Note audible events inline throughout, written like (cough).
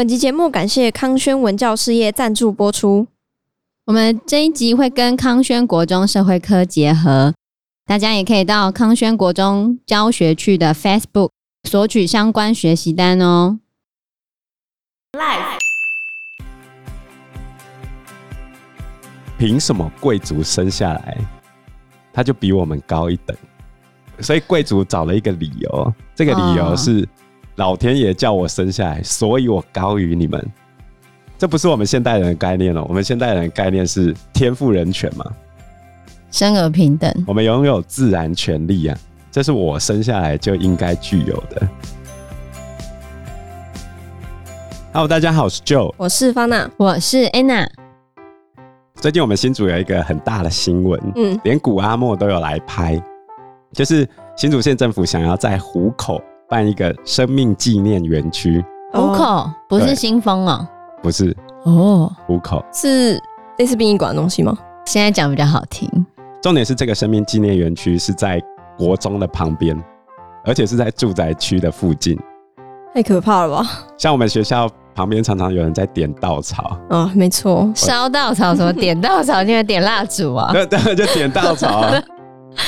本集节目感谢康轩文教事业赞助播出。我们这一集会跟康轩国中社会科结合，大家也可以到康轩国中教学区的 Facebook 索取相关学习单哦。Life，凭什么贵族生下来他就比我们高一等？所以贵族找了一个理由，这个理由是。老天爷叫我生下来，所以我高于你们。这不是我们现代人的概念了。我们现代人的概念是天赋人权嘛，生而平等。我们拥有自然权利啊，这是我生下来就应该具有的。Hello，大家好，我是 Joe，我是方娜，我是 Anna。最近我们新竹有一个很大的新闻，嗯，连古阿莫都有来拍，就是新竹县政府想要在湖口。办一个生命纪念园区，虎口？不是新丰哦，不是。哦，虎口。是类似殡仪馆的东西吗？现在讲比较好听。重点是这个生命纪念园区是在国中的旁边，而且是在住宅区的附近，太可怕了吧？像我们学校旁边常常有人在点稻草。啊，没错，烧稻草什么？点稻草，因为点蜡烛啊，(laughs) 对对，就点稻草。(laughs)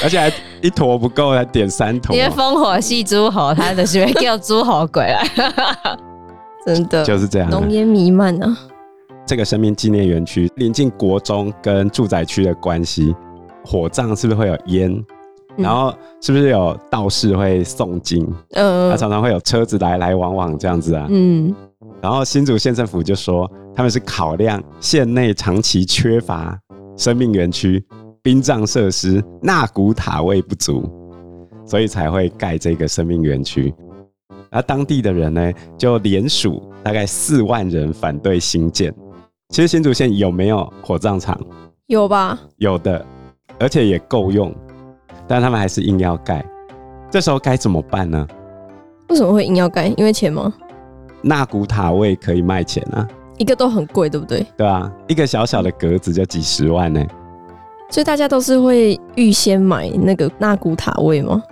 而且还一坨不够，还点三坨。因为烽火戏诸侯，他的是会叫诸侯鬼来，(laughs) 真的就是这样，浓烟弥漫啊。这个生命纪念园区临近国中跟住宅区的关系，火葬是不是会有烟？嗯、然后是不是有道士会诵经？嗯，他常常会有车子来来往往这样子啊。嗯，然后新竹县政府就说，他们是考量县内长期缺乏生命园区。殡葬设施纳古塔位不足，所以才会盖这个生命园区。而当地的人呢，就联署大概四万人反对新建。其实新竹县有没有火葬场？有吧？有的，而且也够用，但他们还是硬要盖。这时候该怎么办呢？为什么会硬要盖？因为钱吗？纳古塔位可以卖钱啊，一个都很贵，对不对？对啊，一个小小的格子就几十万呢。所以大家都是会预先买那个纳古塔位吗？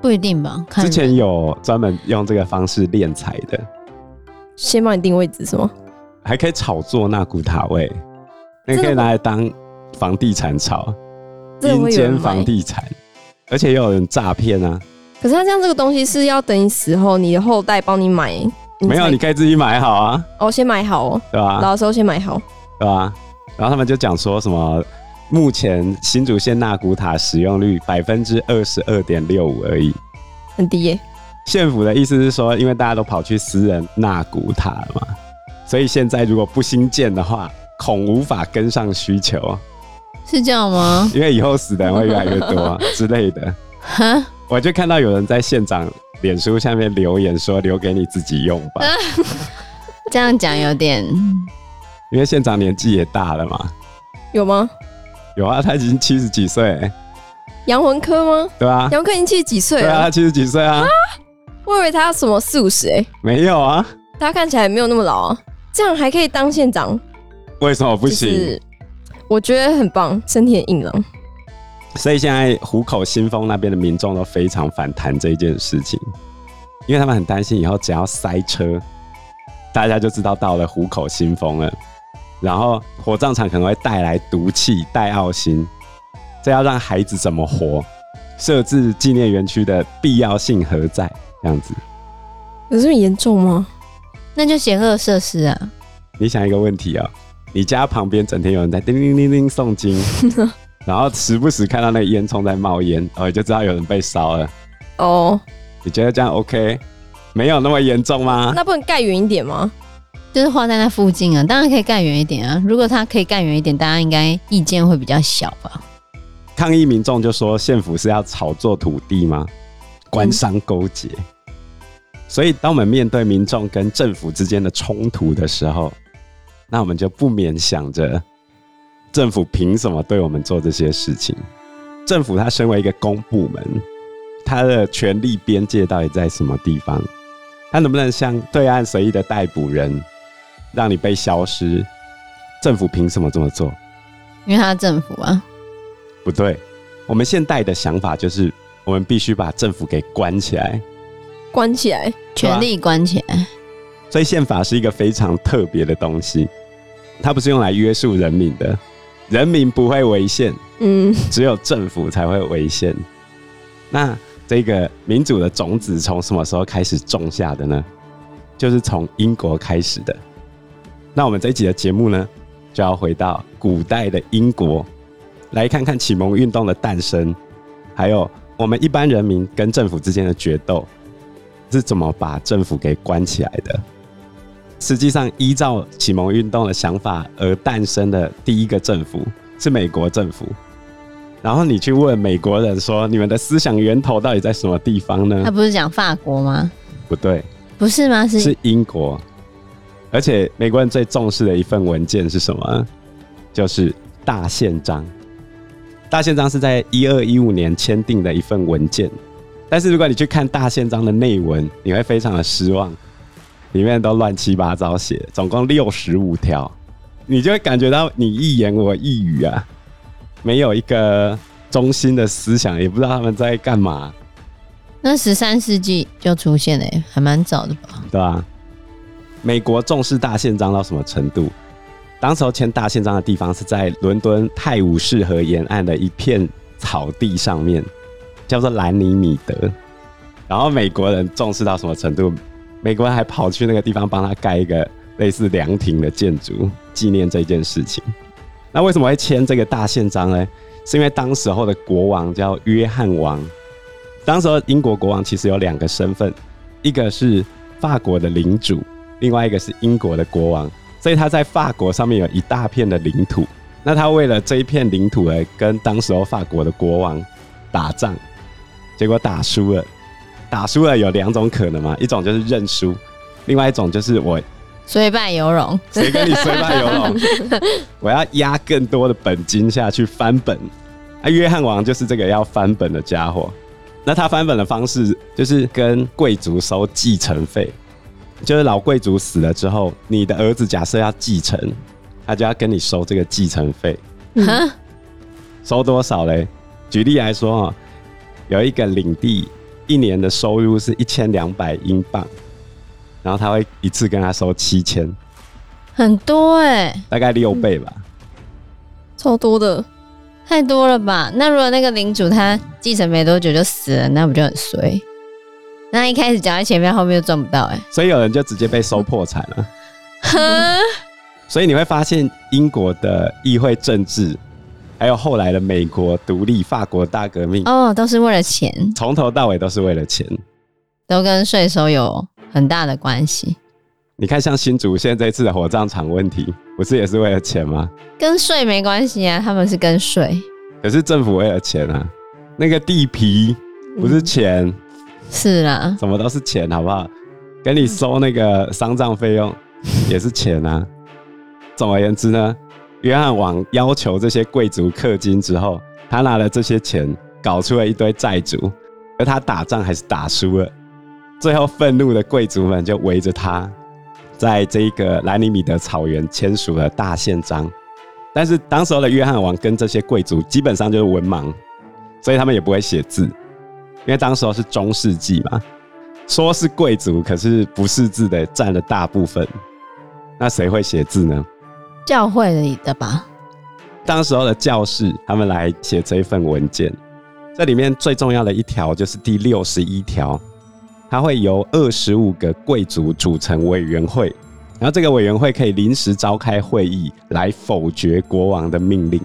不一定吧。之前有专门用这个方式敛财的，先帮你定位置是吗？还可以炒作纳古塔位，你可以拿来当房地产炒，阴间房地产，而且也有人诈骗啊。可是他这样这个东西是要等你死后，你的后代帮你买你？没有，你可以自己买好啊。哦，先买好哦，对吧？老的时候先买好，对吧？然后他们就讲说什么？目前新竹县纳古塔使用率百分之二十二点六五而已，很低耶。县府的意思是说，因为大家都跑去私人纳古塔了嘛，所以现在如果不新建的话，恐无法跟上需求。是这样吗？因为以后死的人会越来越多 (laughs) 之类的。哈，我就看到有人在县长脸书下面留言说：“留给你自己用吧。” (laughs) 这样讲有点，因为县长年纪也大了嘛。有吗？有啊，他已经七十几岁。杨文科吗？对啊，杨文科已经七十几岁了。对啊，他七十几岁啊，啊。我以为他什么四五十哎。没有啊，他看起来没有那么老啊，这样还可以当县长？为什么不行？就是、我觉得很棒，身体很硬朗。所以现在湖口新丰那边的民众都非常反弹这件事情，因为他们很担心以后只要塞车，大家就知道到了湖口新丰了。然后火葬场可能会带来毒气、带奥辛，这要让孩子怎么活？设置纪念园区的必要性何在？这样子有这么严重吗？那就嫌恶设施啊！你想一个问题啊、喔，你家旁边整天有人在叮叮叮叮诵经，(laughs) 然后时不时看到那个烟囱在冒烟，哦，你就知道有人被烧了。哦，你觉得这样 OK？没有那么严重吗？那不能盖远一点吗？就是画在那附近啊，当然可以盖远一点啊。如果它可以盖远一点，大家应该意见会比较小吧？抗议民众就说县府是要炒作土地吗？官商勾结。所以当我们面对民众跟政府之间的冲突的时候，那我们就不免想着，政府凭什么对我们做这些事情？政府它身为一个公部门，它的权力边界到底在什么地方？它能不能像对岸随意的逮捕人？让你被消失，政府凭什么这么做？因为他政府啊，不对。我们现代的想法就是，我们必须把政府给关起来，关起来，权力关起来。所以宪法是一个非常特别的东西，它不是用来约束人民的，人民不会违宪，嗯，只有政府才会违宪。那这个民主的种子从什么时候开始种下的呢？就是从英国开始的。那我们这一集的节目呢，就要回到古代的英国，来看看启蒙运动的诞生，还有我们一般人民跟政府之间的决斗是怎么把政府给关起来的。实际上，依照启蒙运动的想法而诞生的第一个政府是美国政府。然后你去问美国人说：“你们的思想源头到底在什么地方呢？”他不是讲法国吗？不对，不是吗？是是英国。而且美国人最重视的一份文件是什么？就是大宪章。大宪章是在一二一五年签订的一份文件。但是如果你去看大宪章的内文，你会非常的失望。里面都乱七八糟写，总共六十五条，你就会感觉到你一言我一语啊，没有一个中心的思想，也不知道他们在干嘛。那十三世纪就出现了，还蛮早的吧？对啊。美国重视大宪章到什么程度？当时候签大宪章的地方是在伦敦泰晤士河沿岸的一片草地上面，叫做兰尼米德。然后美国人重视到什么程度？美国人还跑去那个地方帮他盖一个类似凉亭的建筑，纪念这件事情。那为什么会签这个大宪章呢？是因为当时候的国王叫约翰王。当时候英国国王其实有两个身份，一个是法国的领主，另外一个是英国的国王。所以他在法国上面有一大片的领土。那他为了这一片领土而跟当时候法国的国王打仗，结果打输了。打输了有两种可能嘛，一种就是认输，另外一种就是我虽败犹荣。谁跟你虽败犹荣？我要压更多的本金下去翻本。啊，约翰王就是这个要翻本的家伙。那他翻本的方式就是跟贵族收继承费，就是老贵族死了之后，你的儿子假设要继承，他就要跟你收这个继承费。嗯，收多少嘞？举例来说啊，有一个领地。一年的收入是一千两百英镑，然后他会一次跟他收七千，很多哎、欸，大概六倍吧，超多的，太多了吧？那如果那个领主他继承没多久就死了，那不就很衰？那一开始讲在前面，后面就赚不到哎、欸，所以有人就直接被收破产了。(laughs) 所以你会发现英国的议会政治。还有后来的美国独立、法国大革命哦，都是为了钱，从头到尾都是为了钱，都跟税收有很大的关系。你看，像新竹现在这一次的火葬场问题，不是也是为了钱吗？跟税没关系啊，他们是跟税。可是政府为了钱啊，那个地皮不是钱，嗯、是啊，什么都是钱，好不好？给你收那个丧葬费用也是钱啊。(laughs) 总而言之呢。约翰王要求这些贵族氪金之后，他拿了这些钱，搞出了一堆债主，而他打仗还是打输了。最后，愤怒的贵族们就围着他，在这个兰尼米德草原签署了大宪章。但是，当时候的约翰王跟这些贵族基本上就是文盲，所以他们也不会写字，因为当时候是中世纪嘛，说是贵族，可是不识字的占了大部分。那谁会写字呢？教会里的吧，当时候的教士他们来写这一份文件，这里面最重要的一条就是第六十一条，它会由二十五个贵族组成委员会，然后这个委员会可以临时召开会议来否决国王的命令，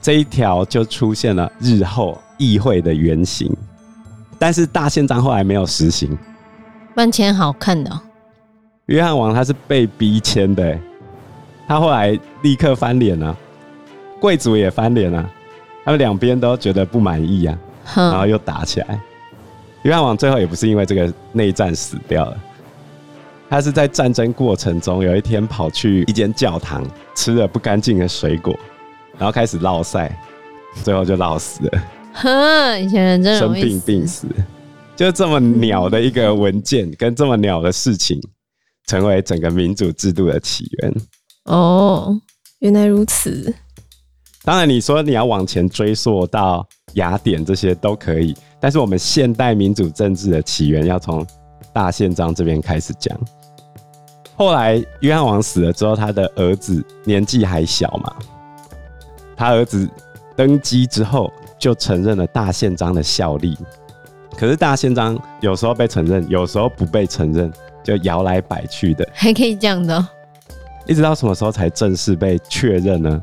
这一条就出现了日后议会的原型，但是大宪章后来没有实行，半签好看的，约翰王他是被逼签的。他后来立刻翻脸了，贵族也翻脸了，他们两边都觉得不满意啊，然后又打起来。约翰王最后也不是因为这个内战死掉了，他是在战争过程中有一天跑去一间教堂吃了不干净的水果，然后开始落赛，最后就落死了。(laughs) 哼，以前人真容易生病病死，就这么鸟的一个文件跟这么鸟的事情，成为整个民主制度的起源。哦，原来如此。当然，你说你要往前追溯到雅典这些都可以，但是我们现代民主政治的起源要从大宪章这边开始讲。后来约翰王死了之后，他的儿子年纪还小嘛，他儿子登基之后就承认了大宪章的效力。可是大宪章有时候被承认，有时候不被承认，就摇来摆去的，还可以这样的哦。一直到什么时候才正式被确认呢？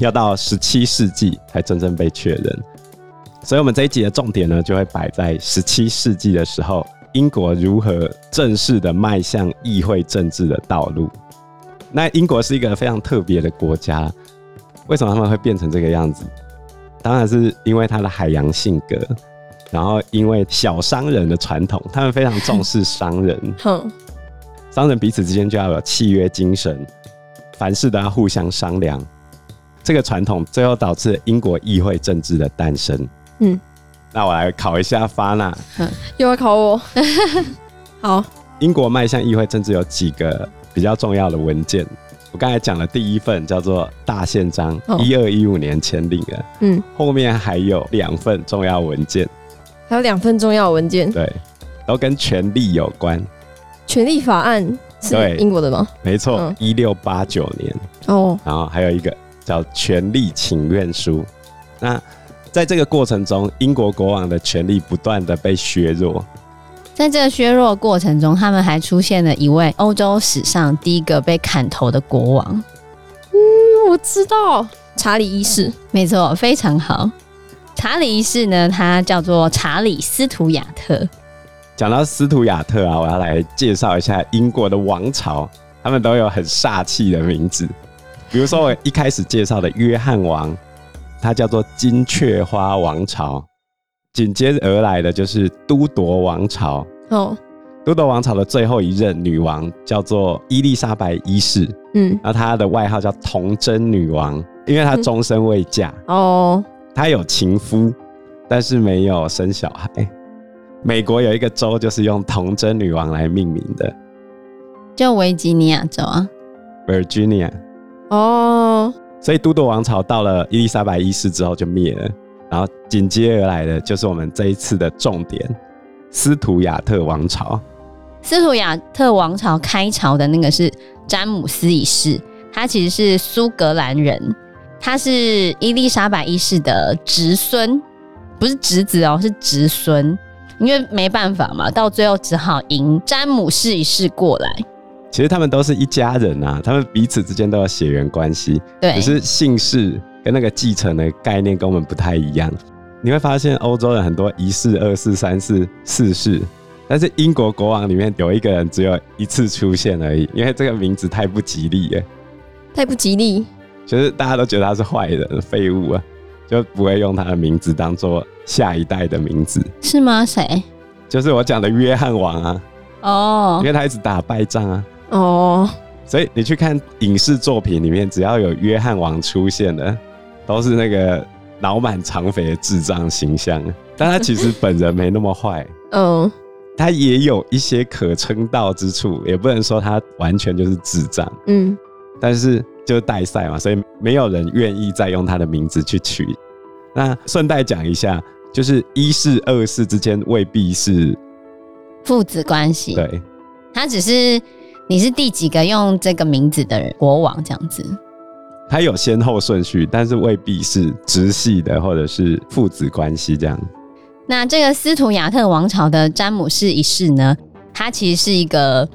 要到十七世纪才真正被确认。所以，我们这一集的重点呢，就会摆在十七世纪的时候，英国如何正式的迈向议会政治的道路。那英国是一个非常特别的国家，为什么他们会变成这个样子？当然是因为他的海洋性格。然后，因为小商人的传统，他们非常重视商人。(laughs) 哼，商人彼此之间就要有契约精神，凡事都要互相商量。这个传统最后导致英国议会政治的诞生。嗯，那我来考一下发娜，又要考我。(laughs) 好，英国迈向议会政治有几个比较重要的文件？我刚才讲的第一份叫做《大宪章》，一二一五年签订的。嗯，后面还有两份重要文件。还有两份重要文件，对，都跟权力有关。权力法案是英国的吗？没错，一六八九年。哦，然后还有一个叫权力请愿书。那在这个过程中，英国国王的权力不断的被削弱。在这个削弱的过程中，他们还出现了一位欧洲史上第一个被砍头的国王。嗯，我知道，查理一世。没错，非常好。查理一世呢，他叫做查理斯图亚特。讲到斯图亚特啊，我要来介绍一下英国的王朝，他们都有很煞气的名字。比如说我一开始介绍的约翰王，他叫做金雀花王朝。紧接着而来的就是都铎王朝。哦，都铎王朝的最后一任女王叫做伊丽莎白一世。嗯，然后她的外号叫童贞女王，因为她终身未嫁。嗯、哦。她有情夫，但是没有生小孩。美国有一个州就是用童贞女王来命名的，就维吉尼亚州啊，Virginia。哦，所以都铎王朝到了伊丽莎白一世之后就灭了，然后紧接而来的就是我们这一次的重点——斯图亚特王朝。斯图亚特王朝开朝的那个是詹姆斯一世，他其实是苏格兰人。他是伊丽莎白一世的侄孙，不是侄子哦，是侄孙。因为没办法嘛，到最后只好迎詹姆士一世过来。其实他们都是一家人啊，他们彼此之间都有血缘关系。对，只是姓氏跟那个继承的概念跟我们不太一样。你会发现欧洲人很多一世、二世、三世、四世，但是英国国王里面有一个人只有一次出现而已，因为这个名字太不吉利了，太不吉利。就是大家都觉得他是坏人、废物啊，就不会用他的名字当做下一代的名字，是吗？谁？就是我讲的约翰王啊。哦，因为他一直打败仗啊。哦，所以你去看影视作品里面，只要有约翰王出现的，都是那个脑满肠肥的智障形象。但他其实本人没那么坏。(laughs) 嗯，他也有一些可称道之处，也不能说他完全就是智障。嗯，但是。就是代赛嘛，所以没有人愿意再用他的名字去取。那顺带讲一下，就是一世、二世之间未必是父子关系。对，他只是你是第几个用这个名字的人，国王这样子。他有先后顺序，但是未必是直系的，或者是父子关系这样。那这个斯图亚特王朝的詹姆士一世呢，他其实是一个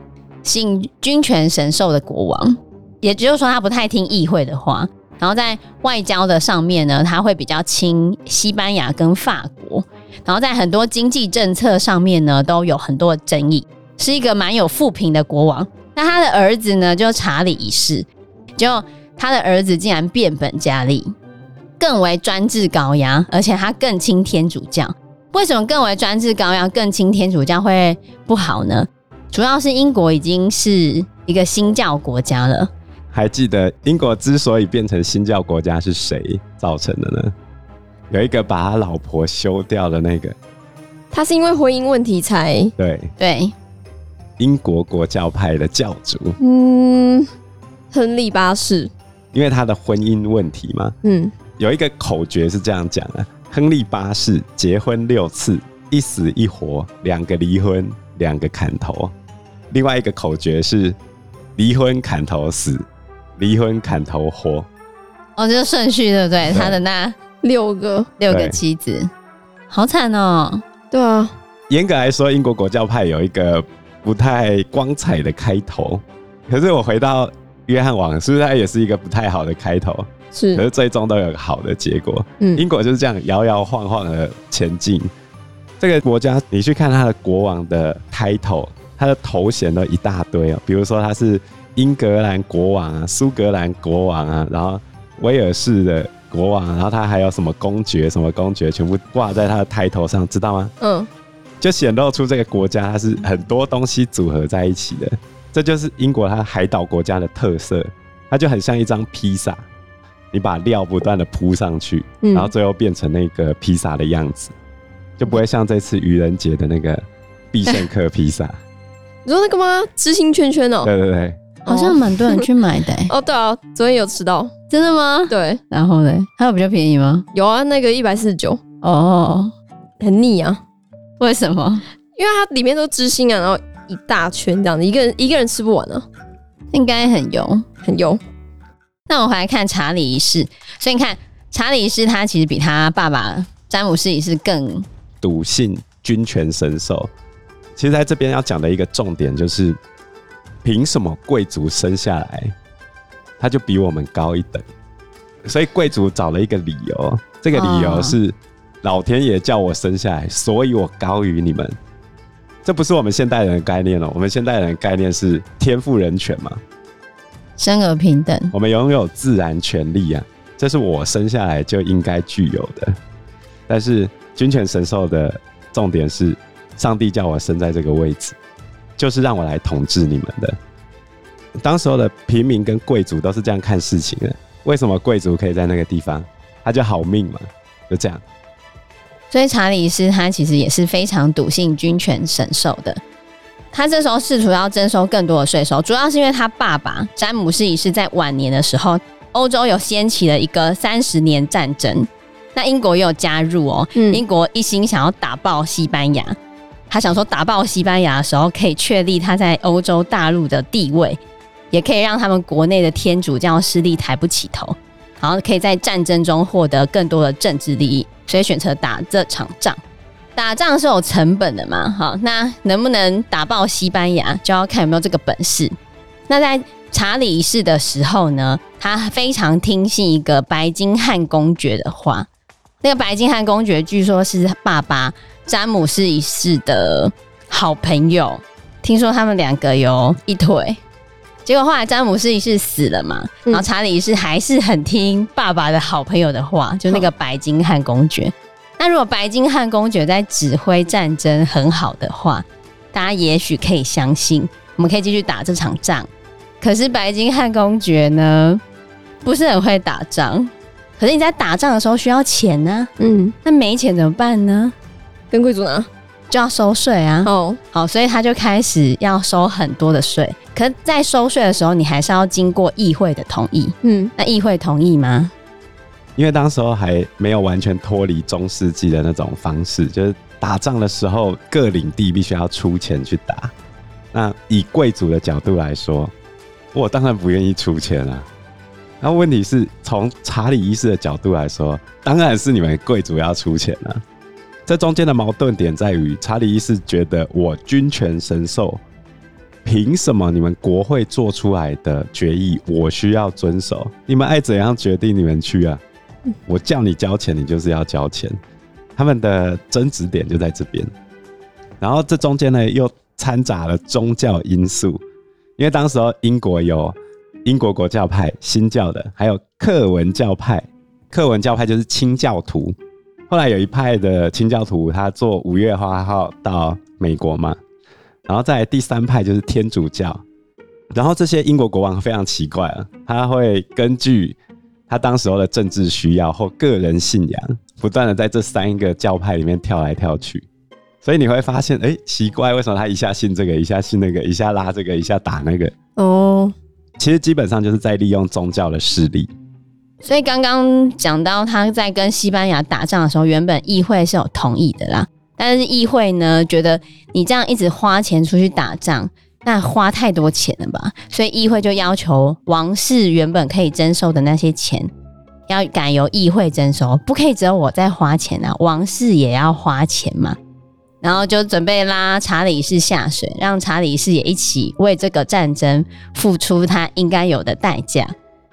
信君权神授的国王。也就是说，他不太听议会的话，然后在外交的上面呢，他会比较亲西班牙跟法国，然后在很多经济政策上面呢，都有很多争议，是一个蛮有富平的国王。那他的儿子呢，就查理一世，就他的儿子竟然变本加厉，更为专制高压，而且他更亲天主教。为什么更为专制高压、更亲天主教会不好呢？主要是英国已经是一个新教国家了。还记得英国之所以变成新教国家是谁造成的呢？有一个把他老婆休掉的那个，他是因为婚姻问题才对对，英国国教派的教主，嗯，亨利八世，因为他的婚姻问题嘛，嗯，有一个口诀是这样讲的：亨利八世结婚六次，一死一活，两个离婚，两个砍头。另外一个口诀是。离婚砍头死，离婚砍头活。哦，这个顺序对不对？对他的那六个六个妻子，好惨哦。对啊，严格来说，英国国教派有一个不太光彩的开头。可是我回到约翰王，是不是它也是一个不太好的开头？是，可是最终都有个好的结果。嗯，英国就是这样摇摇晃晃的前进。这个国家，你去看他的国王的 title，他的头衔都一大堆哦。比如说他是英格兰国王啊，苏格兰国王啊，然后威尔士的国王，然后他还有什么公爵、什么公爵，全部挂在他的 title 上，知道吗？嗯，就显露出这个国家它是很多东西组合在一起的。这就是英国它海岛国家的特色，它就很像一张披萨，你把料不断的铺上去，然后最后变成那个披萨的样子。就不会像这次愚人节的那个必胜客披萨，(laughs) 你说那个吗？知心圈圈哦、喔，对对对，好像蛮多人去买的、欸。哦，对啊，昨天有吃到，真的吗？对，然后呢？还有比较便宜吗？有啊，那个一百四十九，哦，很腻啊。为什么？因为它里面都知心啊，然后一大圈这样子，一个人一个人吃不完啊，应该很油，很油。那我们回来看查理一世，所以你看查理一世他其实比他爸爸詹姆斯一世更。笃信君权神授，其实在这边要讲的一个重点就是，凭什么贵族生下来他就比我们高一等？所以贵族找了一个理由，这个理由是老天爷叫我生下来，所以我高于你们。这不是我们现代人的概念哦，我们现代人的概念是天赋人权嘛，生而平等，我们拥有自然权利啊，这是我生下来就应该具有的，但是。君权神授的重点是，上帝叫我生在这个位置，就是让我来统治你们的。当时候的平民跟贵族都是这样看事情的。为什么贵族可以在那个地方？他就好命嘛，就这样。所以查理斯他其实也是非常笃信君权神授的。他这时候试图要征收更多的税收，主要是因为他爸爸詹姆士一世在晚年的时候，欧洲有掀起了一个三十年战争。那英国也有加入哦，嗯，英国一心想要打爆西班牙，他想说打爆西班牙的时候，可以确立他在欧洲大陆的地位，也可以让他们国内的天主教势力抬不起头，然后可以在战争中获得更多的政治利益，所以选择打这场仗。打仗是有成本的嘛，好，那能不能打爆西班牙，就要看有没有这个本事。那在查理一世的时候呢，他非常听信一个白金汉公爵的话。那个白金汉公爵据说是爸爸詹姆士一世的好朋友，听说他们两个有一腿，结果后来詹姆斯一世死了嘛，然后查理一世还是很听爸爸的好朋友的话，就那个白金汉公爵。那如果白金汉公爵在指挥战争很好的话，大家也许可以相信我们可以继续打这场仗。可是白金汉公爵呢，不是很会打仗。可是你在打仗的时候需要钱呢、啊，嗯，那没钱怎么办呢？跟贵族拿，就要收税啊。哦，好，所以他就开始要收很多的税。可是，在收税的时候，你还是要经过议会的同意。嗯，那议会同意吗？因为当时候还没有完全脱离中世纪的那种方式，就是打仗的时候各领地必须要出钱去打。那以贵族的角度来说，我当然不愿意出钱啊。那问题是从查理一世的角度来说，当然是你们贵族要出钱了。这中间的矛盾点在于，查理一世觉得我君权神授，凭什么你们国会做出来的决议我需要遵守？你们爱怎样决定你们去啊？我叫你交钱，你就是要交钱。他们的争执点就在这边。然后这中间呢，又掺杂了宗教因素，因为当时候英国有。英国国教派、新教的，还有克文教派。克文教派就是清教徒。后来有一派的清教徒，他坐五月花号到美国嘛。然后在第三派就是天主教。然后这些英国国王非常奇怪啊，他会根据他当时候的政治需要或个人信仰，不断的在这三个教派里面跳来跳去。所以你会发现，哎、欸，奇怪，为什么他一下信这个，一下信那个，一下拉这个，一下打那个？哦。其实基本上就是在利用宗教的势力。所以刚刚讲到他在跟西班牙打仗的时候，原本议会是有同意的啦。但是议会呢，觉得你这样一直花钱出去打仗，那花太多钱了吧？所以议会就要求王室原本可以征收的那些钱，要改由议会征收，不可以只有我在花钱啊，王室也要花钱嘛。然后就准备拉查理士下水，让查理士也一起为这个战争付出他应该有的代价。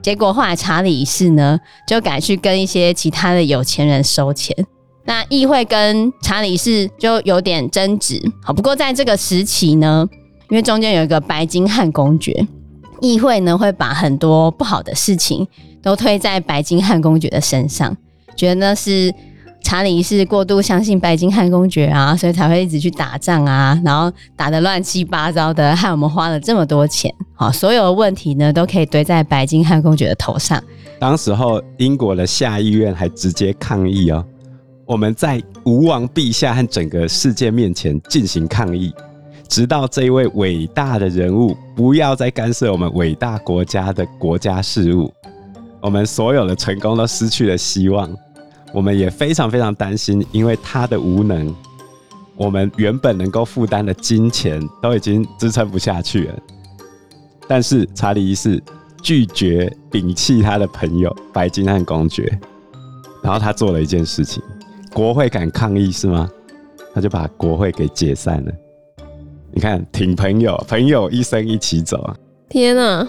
结果后来查理一世呢，就改去跟一些其他的有钱人收钱。那议会跟查理一世就有点争执。好，不过在这个时期呢，因为中间有一个白金汉公爵，议会呢会把很多不好的事情都推在白金汉公爵的身上，觉得呢是。查理一世过度相信白金汉公爵啊，所以才会一直去打仗啊，然后打得乱七八糟的，害我们花了这么多钱。好，所有的问题呢，都可以堆在白金汉公爵的头上。当时候，英国的下议院还直接抗议哦，我们在吴王陛下和整个世界面前进行抗议，直到这一位伟大的人物不要再干涉我们伟大国家的国家事务，我们所有的成功都失去了希望。我们也非常非常担心，因为他的无能，我们原本能够负担的金钱都已经支撑不下去了。但是查理一世拒绝摒弃他的朋友白金汉公爵，然后他做了一件事情，国会敢抗议是吗？他就把国会给解散了。你看，挺朋友，朋友一生一起走啊！天哪！